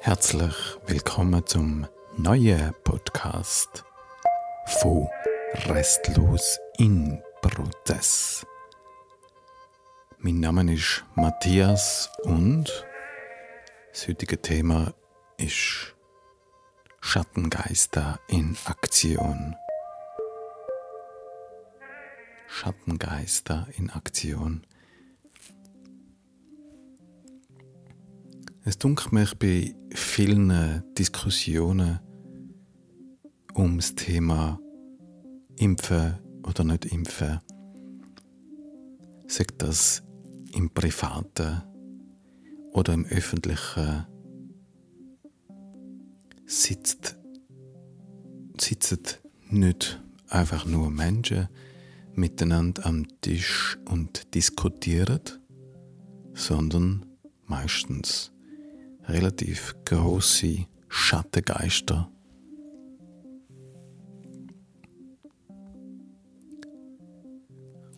Herzlich willkommen zum neuen Podcast von Restlos in Prozess. Mein Name ist Matthias und das heutige Thema ist Schattengeister in Aktion. Schattengeister in Aktion. Es dunkelt mich bei vielen Diskussionen ums Thema Impfen oder nicht Impfen. Sagt das im Privaten oder im Öffentlichen sitzt, sitzen nicht einfach nur Menschen miteinander am Tisch und diskutieren, sondern meistens relativ große Schattengeister.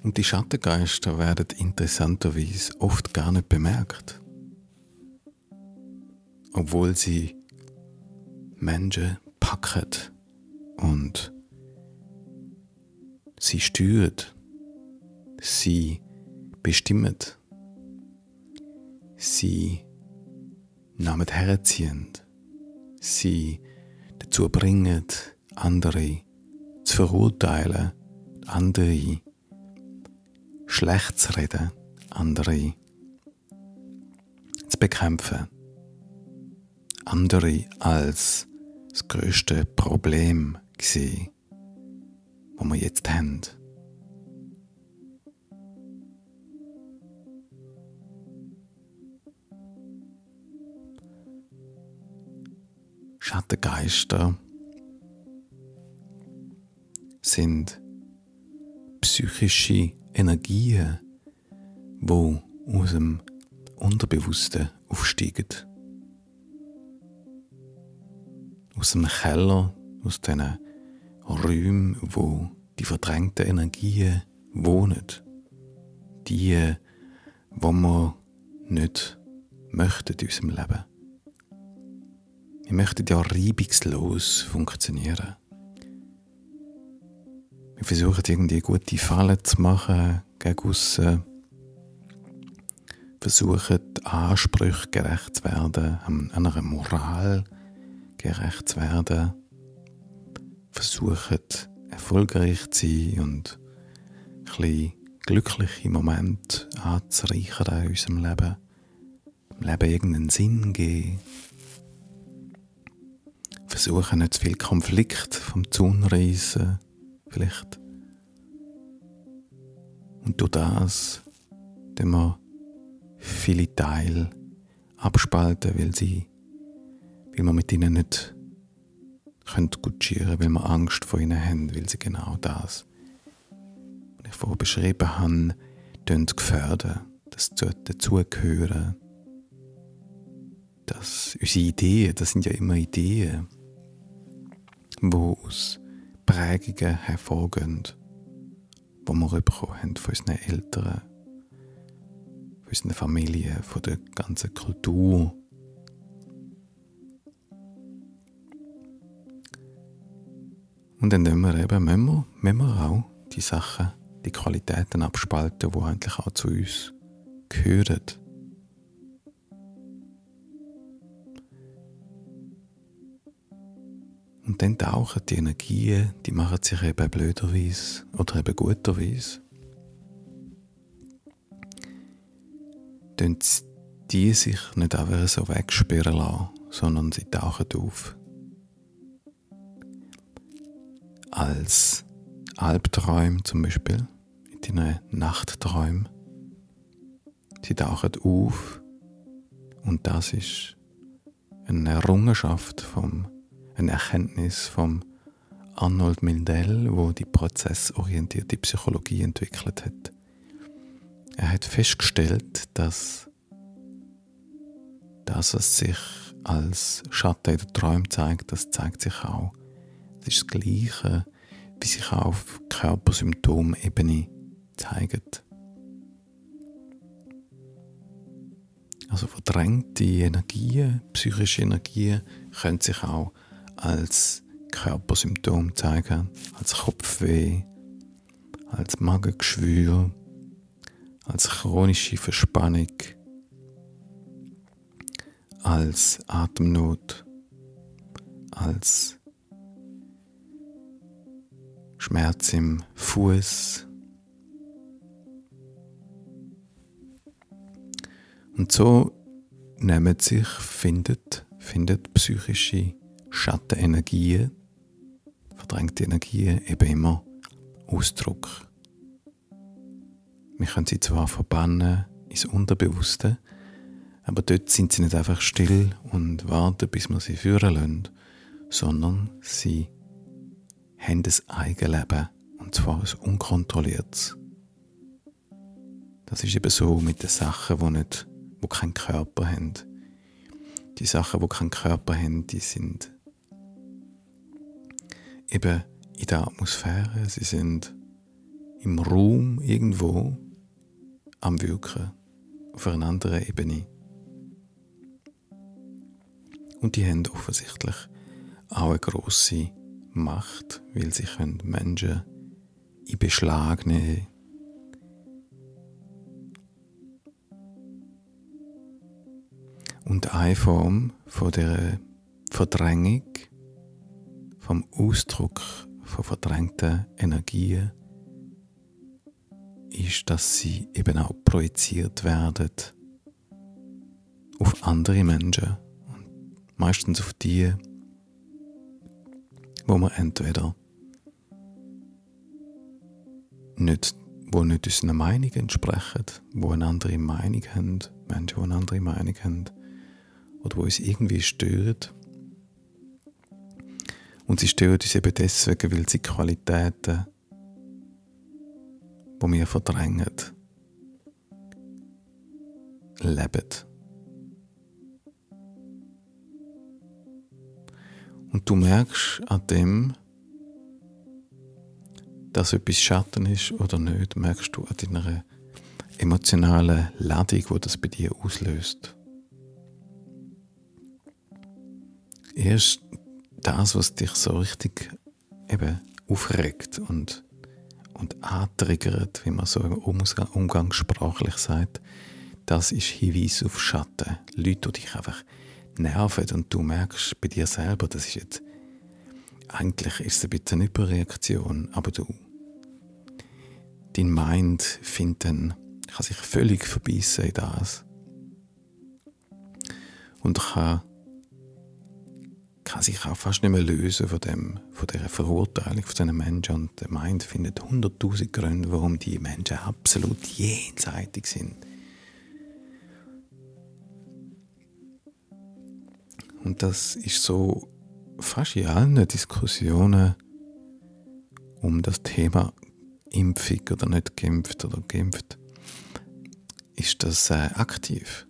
Und die Schattengeister werden interessanterweise oft gar nicht bemerkt, obwohl sie Menschen packen und sie steuern, sie bestimmen, sie Namen herziehen, sie dazu bringen, andere zu verurteilen, andere schlecht zu reden, andere zu bekämpfen, andere als das größte Problem gesehen, das wir jetzt haben. Schattengeister sind psychische Energien, wo aus dem Unterbewussten aufsteigen. Aus dem Keller, aus diesen Räumen, wo die verdrängten Energien wohnen. Die, wo man nicht möchten in unserem Leben. Wir möchten ja reibungslos funktionieren. Wir versuchen irgendwie gute Fallen zu machen gegen aussen. Versuchen Ansprüchen gerecht zu werden, einer Moral gerecht zu werden. Versuchen erfolgreich zu sein und ein bisschen glückliche Momente anzureichern in unserem Leben. Im Leben irgendeinen Sinn geben versuchen, nicht zu viel Konflikt vom Zaun reissen, vielleicht. Und durch das, dass wir viele Teile abspalten, weil sie, weil wir mit ihnen nicht können kutschieren, weil wir Angst vor ihnen haben, weil sie genau das, was ich vorher beschrieben habe, gefährden, das dazugehören, dass unsere Ideen, das sind ja immer Ideen, die aus Prägungen hervorgehen, die wir bekommen haben von unseren Eltern, von unseren Familien, von der ganzen Kultur. Und dann müssen wir eben, müssen wir, müssen wir auch die Sachen, die Qualitäten abspalten, die eigentlich auch zu uns gehören. Und dann tauchen die Energien, die machen sich eben blöderweise oder eben guterweise. Dann die sich nicht einfach so wegsperren lassen, sondern sie tauchen auf. Als Albträume zum Beispiel, in deinen Nachtträumen. Sie tauchen auf und das ist eine Errungenschaft vom eine Erkenntnis von Arnold Mindell, wo die prozessorientierte Psychologie entwickelt hat. Er hat festgestellt, dass das, was sich als Schatten in den Träumen zeigt, das zeigt sich auch. Das ist das Gleiche, wie sich auch auf Körpersymptomebene zeigt. Also verdrängte Energien, psychische Energien können sich auch als Körpersymptom zeigen, als Kopfweh, als Magengeschwür, als chronische Verspannung, als Atemnot, als Schmerz im Fuß. Und so nehmen sich, findet, findet psychische Schattenenergien, verdrängte Energien eben immer Ausdruck. Wir können sie zwar verbannen ins Unterbewusste, aber dort sind sie nicht einfach still und warten, bis wir sie führen lassen, sondern sie haben ein Eigenleben und zwar ein unkontrolliertes. Das ist eben so mit den Sachen, die, nicht, die keinen Körper haben. Die Sachen, die keinen Körper haben, die sind eben in der Atmosphäre, sie sind im Raum irgendwo am Wirken auf einer anderen Ebene. Und die haben offensichtlich auch eine grosse Macht, weil sie können Menschen in Beschlag nehmen Und eine Form von der Verdrängung, vom Ausdruck von verdrängten Energien, ist, dass sie eben auch projiziert werden auf andere Menschen. Meistens auf die, wo wir entweder nicht, wo nicht unseren Meinung entsprechen, wo eine andere Meinung haben, Menschen, die eine andere Meinung haben, oder wo uns irgendwie stört. Und sie stören uns eben deswegen, weil sie Qualitäten, die wir verdrängen, leben. Und du merkst an dem, dass etwas Schatten ist oder nicht, merkst du an deiner emotionalen Ladung, die das bei dir auslöst. Erst das, was dich so richtig eben aufregt und, und antriggert, wie man so umgangssprachlich sagt, das ist Hinweis auf Schatten. Leute, die dich einfach nerven und du merkst bei dir selber, das ist jetzt, eigentlich ist es ein bisschen eine Überreaktion, aber du, dein Mind findet dann, kann sich völlig verbeissen in das und kann, kann sich auch fast nicht mehr lösen von, dem, von dieser Verurteilung von diesen Menschen und der Mind findet hunderttausend Gründe, warum die Menschen absolut jenseitig sind Und das ist so fast in allen Diskussionen um das Thema Impfung oder nicht geimpft oder geimpft, ist das äh, aktiv.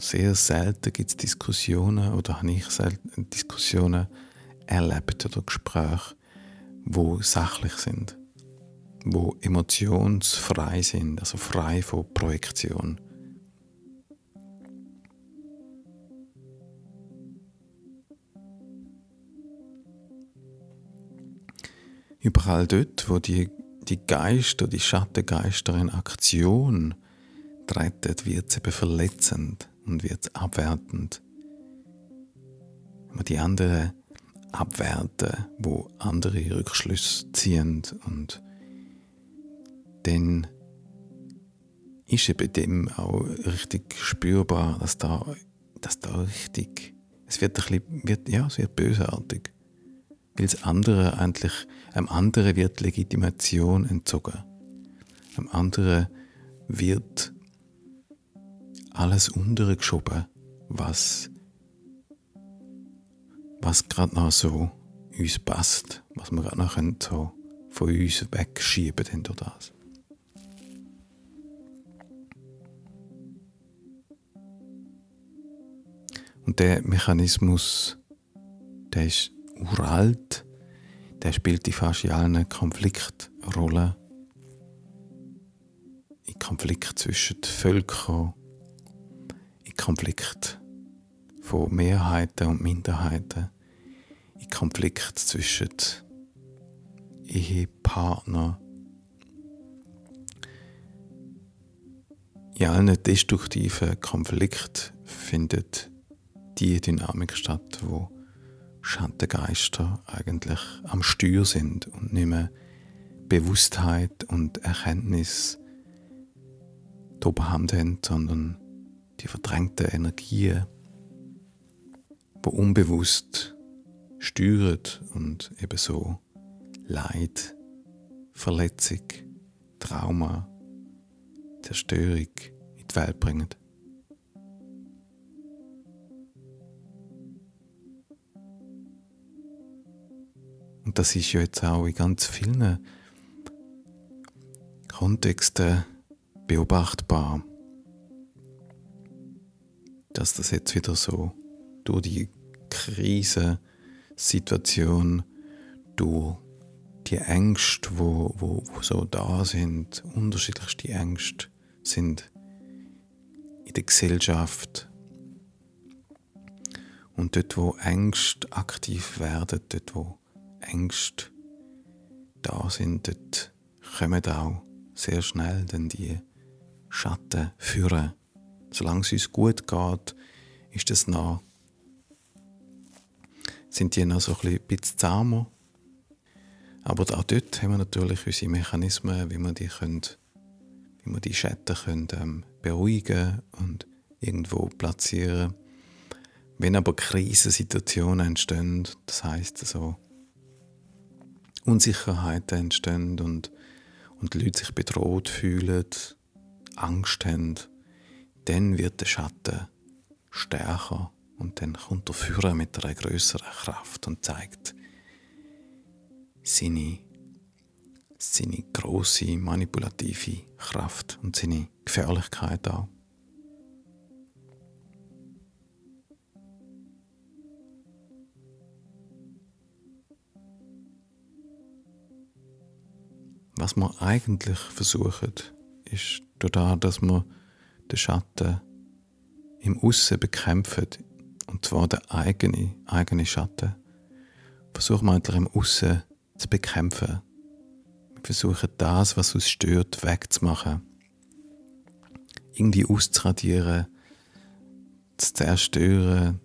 Sehr selten gibt es Diskussionen oder habe ich selten Diskussionen erlebt oder Gespräche, wo sachlich sind, wo emotionsfrei sind, also frei von Projektion. Überall dort, wo die, die Geister, die Schattengeister in Aktion treten, wird es eben verletzend und wird abwertend. Wenn wir die anderen abwerten, wo andere Rückschlüsse ziehen und dann ist eben dem auch richtig spürbar, dass da, dass da richtig, es wird ein bisschen, wird, ja, es wird bösartig weil das andere eigentlich, einem anderen wird Legitimation entzogen. Einem anderen wird alles untergeschoben, was, was gerade noch so uns passt, was wir gerade noch so von uns wegschieben können durch das. Und der Mechanismus, der ist uralt, der spielt in fast allen Konfliktrollen. In Konflikt zwischen den Völkern, in Konflikt von Mehrheiten und Minderheiten, in Konflikt zwischen Ehepartner, in allen destruktiven Konflikt findet die Dynamik statt, wo Schattengeister eigentlich am Steuer sind und nicht mehr Bewusstheit und Erkenntnis die Oberhand haben, sondern die verdrängten Energien, die unbewusst steuern und ebenso Leid, Verletzung, Trauma, Zerstörung in die Welt bringen. Und das ist ja jetzt auch in ganz vielen Kontexten beobachtbar, dass das jetzt wieder so durch die Krisensituation, durch die Ängste, wo, wo, wo so da sind, unterschiedlichste Ängste sind in der Gesellschaft. Und dort, wo Ängste aktiv werden, dort, wo Ängste da sind, dort kommen auch sehr schnell dann die Schatten führen. Solange es uns gut geht, ist das noch, sind die noch so ein bisschen zahmer. Aber auch dort haben wir natürlich unsere Mechanismen, wie wir die, können, wie wir die Schatten können, ähm, beruhigen und irgendwo platzieren. Wenn aber Krisensituationen entstehen, das heißt also Unsicherheiten entstehen und, und die Leute sich bedroht fühlen, Angst haben, dann wird der Schatten stärker und dann kommt der Führer mit einer größeren Kraft und zeigt seine, seine große manipulative Kraft und seine Gefährlichkeit auch. Was wir eigentlich versuchen, ist dadurch, dass wir den Schatten im Aussen bekämpfen, und zwar den eigenen, eigenen Schatten, versuchen wir eigentlich im Aussen zu bekämpfen. Wir versuchen das, was uns stört, wegzumachen. Irgendwie auszuradieren, zu zerstören,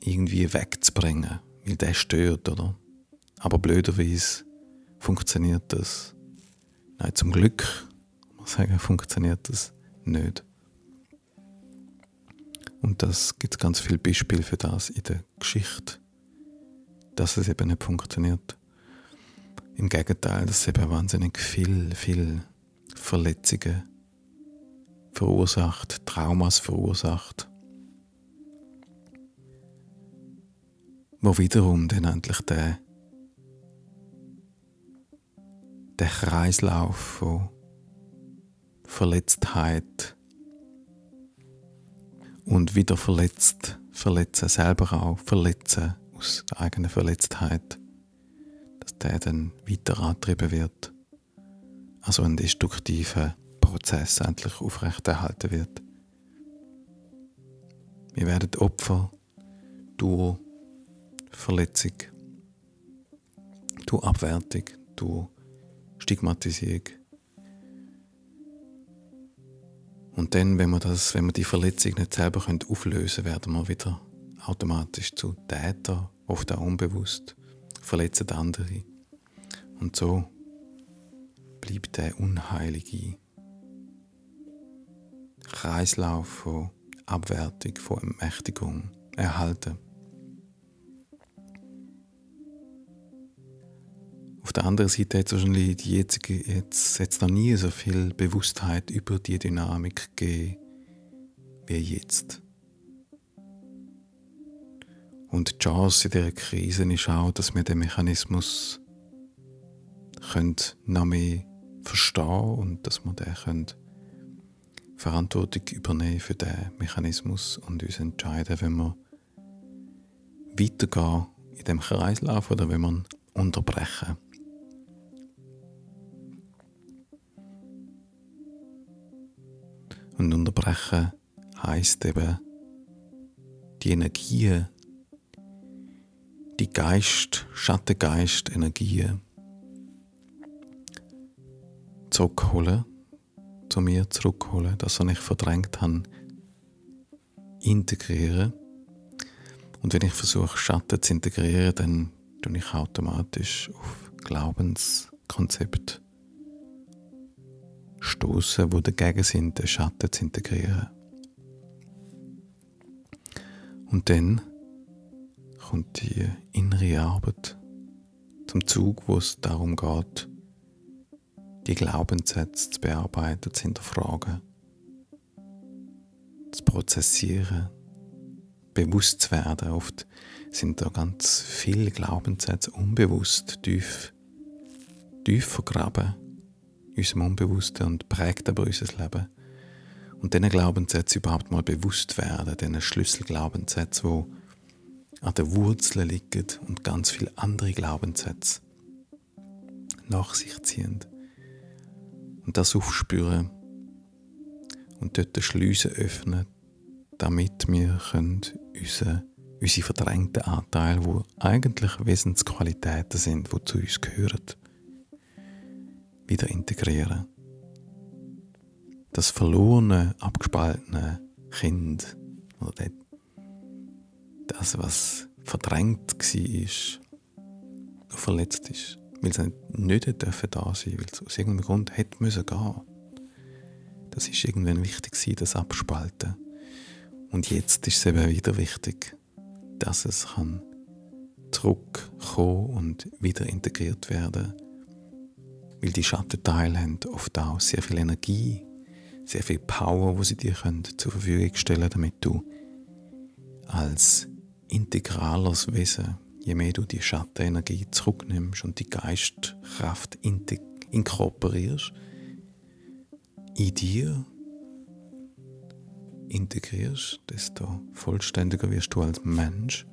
irgendwie wegzubringen, weil der stört, oder? Aber blöderweise funktioniert das. Nein, zum Glück, sagen, funktioniert das nicht. Und das gibt ganz viele Beispiele für das in der Geschichte, dass es eben nicht funktioniert. Im Gegenteil, dass es eben wahnsinnig viel, viel Verletzungen verursacht, Traumas verursacht, wo wiederum dann endlich der der Kreislauf von Verletztheit und wieder verletzt, verletzen, selber auch verletzen aus der eigenen Verletztheit, dass der dann weiter angetrieben wird, also ein destruktiver Prozess endlich aufrechterhalten wird. Wir werden Opfer durch Verletzung, durch Abwertung, durch Stigmatisierung. Und dann, wenn wir, das, wenn wir die Verletzung nicht selber auflösen können, werden wir wieder automatisch zu Täter, oft auch unbewusst, verletzen andere. Und so bleibt der unheilige Kreislauf von Abwertung, von Ermächtigung erhalten. Der anderen Seite hat es wahrscheinlich die jetzige, jetzt, jetzt noch nie so viel Bewusstheit über die Dynamik gegeben wie jetzt. Und die Chance in dieser Krise ist auch, dass wir den Mechanismus können noch mehr verstehen und dass wir den können Verantwortung übernehmen für den Mechanismus und uns entscheiden, wenn wir weitergehen in dem Kreislauf oder wenn wir unterbrechen. Und unterbrechen heißt eben, die Energien, die Geist, Schattengeist, Energien zurückholen, zu mir zurückholen, das, was ich verdrängt habe, integrieren. Und wenn ich versuche, Schatten zu integrieren, dann tue ich automatisch auf Glaubenskonzept stoßen, wo dagegen sind, den Schatten zu integrieren. Und dann kommt die innere Arbeit zum Zug, wo es darum geht, die Glaubenssätze zu bearbeiten, zu hinterfragen, zu prozessieren, bewusst zu werden. Oft sind da ganz viele Glaubenssätze unbewusst tief, tief vergraben unserem Unbewussten und prägt aber unser Leben. Und diesen Glaubenssätzen überhaupt mal bewusst werden, diesen Schlüsselglaubenssätzen, die an den Wurzeln liegen und ganz viele andere Glaubenssätze nach sich ziehen. Und das aufspüren und dort die Schleusen öffnen, damit wir unsere, unsere verdrängten Anteile, die eigentlich Wesensqualitäten sind, die zu uns gehören, wieder integrieren. Das verlorene, abgespaltene Kind, oder das, was verdrängt war, verletzt ist, weil es nicht da sein weil es aus irgendeinem Grund hätte müssen gehen. Das ist irgendwann wichtig das Abspalten. Und jetzt ist es eben wieder wichtig, dass es kann zurückkommen und wieder integriert werden weil die Schattenteile haben oft auch sehr viel Energie, sehr viel Power, wo sie dir können zur Verfügung stellen, damit du als integrales Wesen, je mehr du die Schattenenergie zurücknimmst und die Geistkraft inkorporierst, in dir integrierst, desto vollständiger wirst du als Mensch,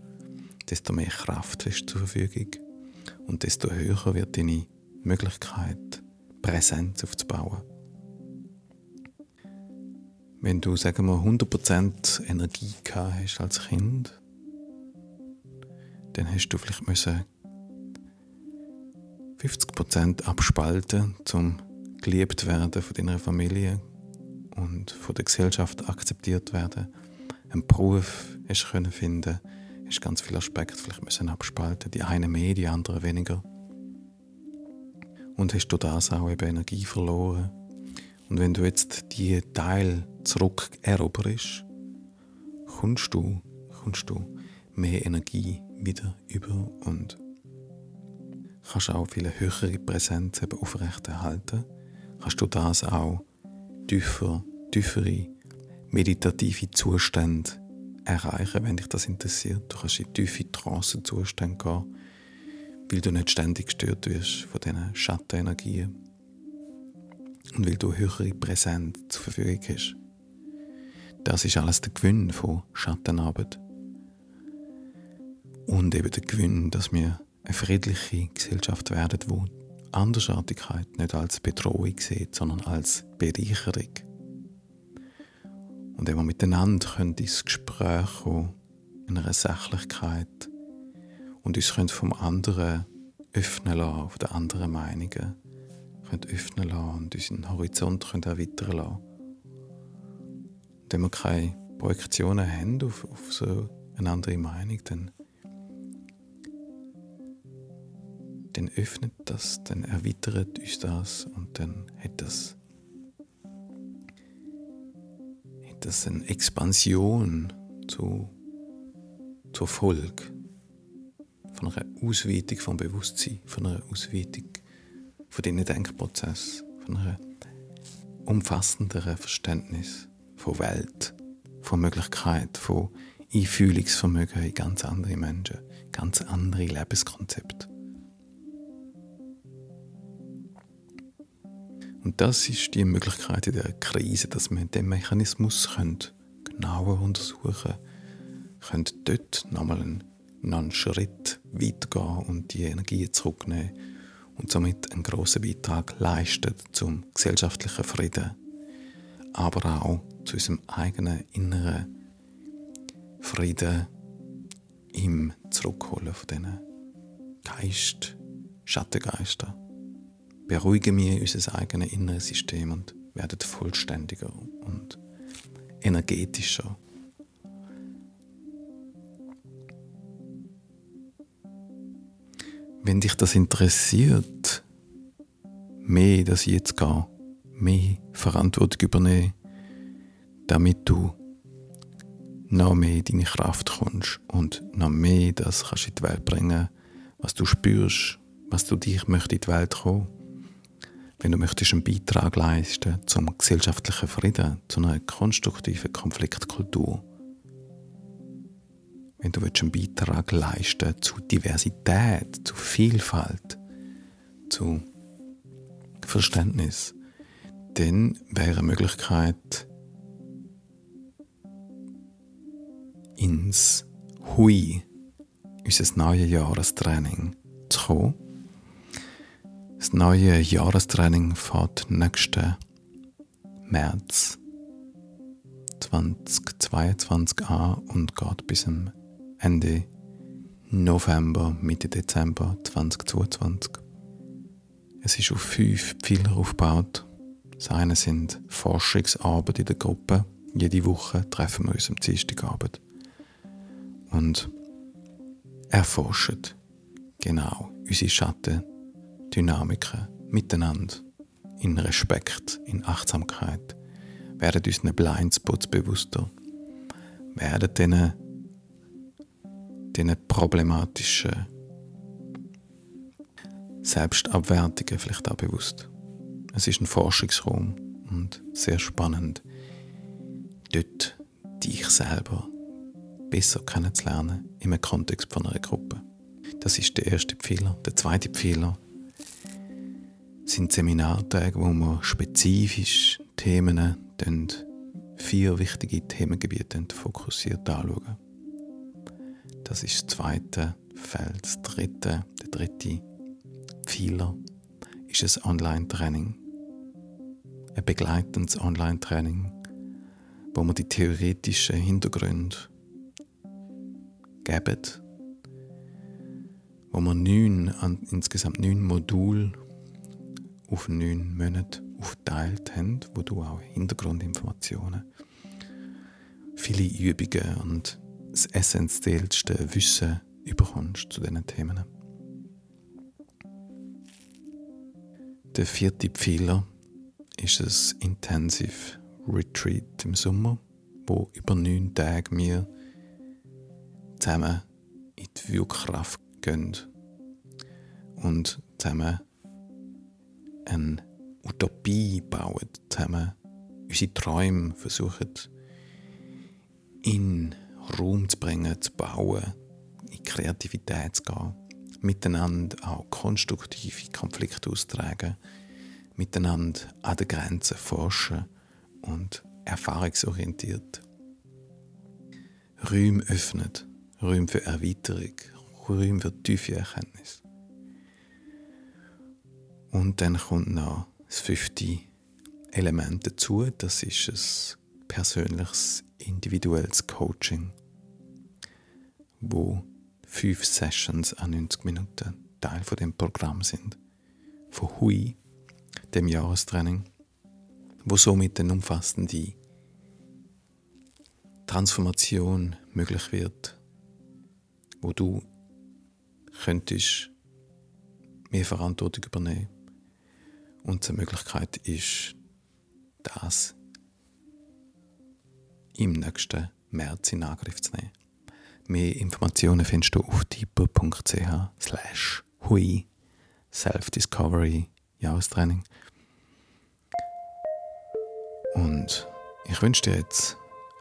desto mehr Kraft hast du zur Verfügung und desto höher wird deine Möglichkeit, Präsenz aufzubauen. Wenn du, sagen wir, 100% Energie hast als Kind, dann hast du vielleicht müssen 50% abspalten, um geliebt werden von deiner Familie und von der Gesellschaft akzeptiert werden. Einen Beruf hast du finden, hast ganz viele Aspekte vielleicht müssen abspalten, die einen mehr, die anderen weniger und hast du das auch eben Energie verloren. Und wenn du jetzt die Teil zurück eroberst, kommst du, kommst du mehr Energie wieder über und kannst auch viele höhere Präsenz aufrechterhalten. Kannst du das auch tiefer, tiefere meditative Zustände erreichen, wenn dich das interessiert. Du kannst in tiefe Trancenzustände gehen weil du nicht ständig gestört wirst von diesen Schattenenergien und weil du höhere Präsenz zur Verfügung hast. Das ist alles der Gewinn von Schattenarbeit. Und eben der Gewinn, dass wir eine friedliche Gesellschaft werden, wo Andersartigkeit nicht als Bedrohung sieht, sondern als Bereicherung. Und wenn wir miteinander ins Gespräch kommen, in einer Sachlichkeit, und uns können vom anderen öffnen lassen, von den anderen Meinungen können öffnen lassen und unseren Horizont können erweitern lassen. Wenn wir keine Projektionen haben auf, auf so eine andere Meinung, dann, dann öffnet das, dann erweitert uns das und dann hat das, hat das eine Expansion zu, zur Folge Ausweitung vom Bewusstsein, von einer Ausweitung von diesen Denkprozess, von einem umfassenderen Verständnis von Welt, von Möglichkeit, von Einfühlungsvermögen in ganz andere Menschen, ganz andere Lebenskonzepte. Und das ist die Möglichkeit in der Krise, dass wir den Mechanismus können genauer untersuchen können, dort nochmal einen noch einen Schritt weitergehen und die Energie zurücknehmen und somit einen grossen Beitrag leisten zum gesellschaftlichen Frieden. aber auch zu unserem eigenen inneren Frieden im Zurückholen von diesen Geist, Schattengeister. Beruhigen wir unser eigenes inneres System und werden vollständiger und energetischer. Wenn dich das interessiert, mehr, dass ich jetzt gehe, mehr Verantwortung übernehmen, damit du noch mehr in deine Kraft kommst und noch mehr das kannst in die Welt bringen, was du spürst, was du dich möchtest in die Welt kommen. Wenn du möchtest einen Beitrag leisten zum gesellschaftlichen Frieden, zu einer konstruktiven Konfliktkultur. Wenn du einen Beitrag leisten zu Diversität, zu Vielfalt, zu Verständnis, dann wäre eine Möglichkeit, ins Hui, unser neues Jahrestraining, zu kommen. Das neue Jahrestraining fährt nächsten März 2022 an und geht bis zum Ende November, Mitte Dezember 2022. Es ist auf fünf Pfeiler aufgebaut. Das eine sind Forschungsarbeit in der Gruppe. Jede Woche treffen wir uns am Dienstagabend und erforschen genau unsere Schattendynamiken miteinander in Respekt, in Achtsamkeit, werden unseren Blindspots bewusster, werden diesen, diesen problematischen Selbstabwertungen vielleicht auch bewusst. Es ist ein Forschungsraum und sehr spannend, dort dich selber besser kennenzulernen im Kontext von einer Gruppe. Das ist der erste Pfeiler. Der zweite Pfeiler sind Seminartage, wo wir spezifisch Themen, vier wichtige Themengebiete fokussiert anschauen. Das ist das zweite Feld. Das dritte, der dritte Pfeiler ist ein Online-Training. Ein begleitendes Online-Training, wo wir die theoretischen Hintergründe geben, wo wir neun, insgesamt neun Module auf neun Monate aufgeteilt haben, wo du auch Hintergrundinformationen, viele Übungen und das essentiellste Wissen überkommst zu diesen Themen. Der vierte Pfeiler ist ein Intensive Retreat im Sommer, wo über neun Tage wir zusammen in die Wirkkraft gehen und zusammen eine Utopie bauen, zusammen unsere Träume versuchen in Raum zu bringen, zu bauen, in Kreativität zu gehen, miteinander auch konstruktive Konflikte austragen, miteinander an den Grenzen forschen und erfahrungsorientiert Räume öffnet Räume für Erweiterung, Räume für tiefe Erkenntnis. Und dann kommt noch das fünfte Element dazu, das ist ein persönliches, individuelles Coaching, wo fünf Sessions an 90 Minuten Teil von dem Programm sind. Von Hui, dem Jahrestraining, wo somit eine umfassende Transformation möglich wird wo du könntest mehr Verantwortung übernehmen. Und die Möglichkeit ist, das im nächsten März in Angriff zu nehmen. Mehr Informationen findest du auf deeper.ch hui Self-Discovery Jahrestraining. Und ich wünsche dir jetzt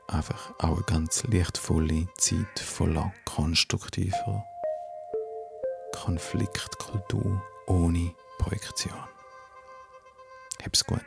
einfach auch eine ganz lichtvolle Zeit voller konstruktiver Konfliktkultur ohne Projektion. Hab's gut.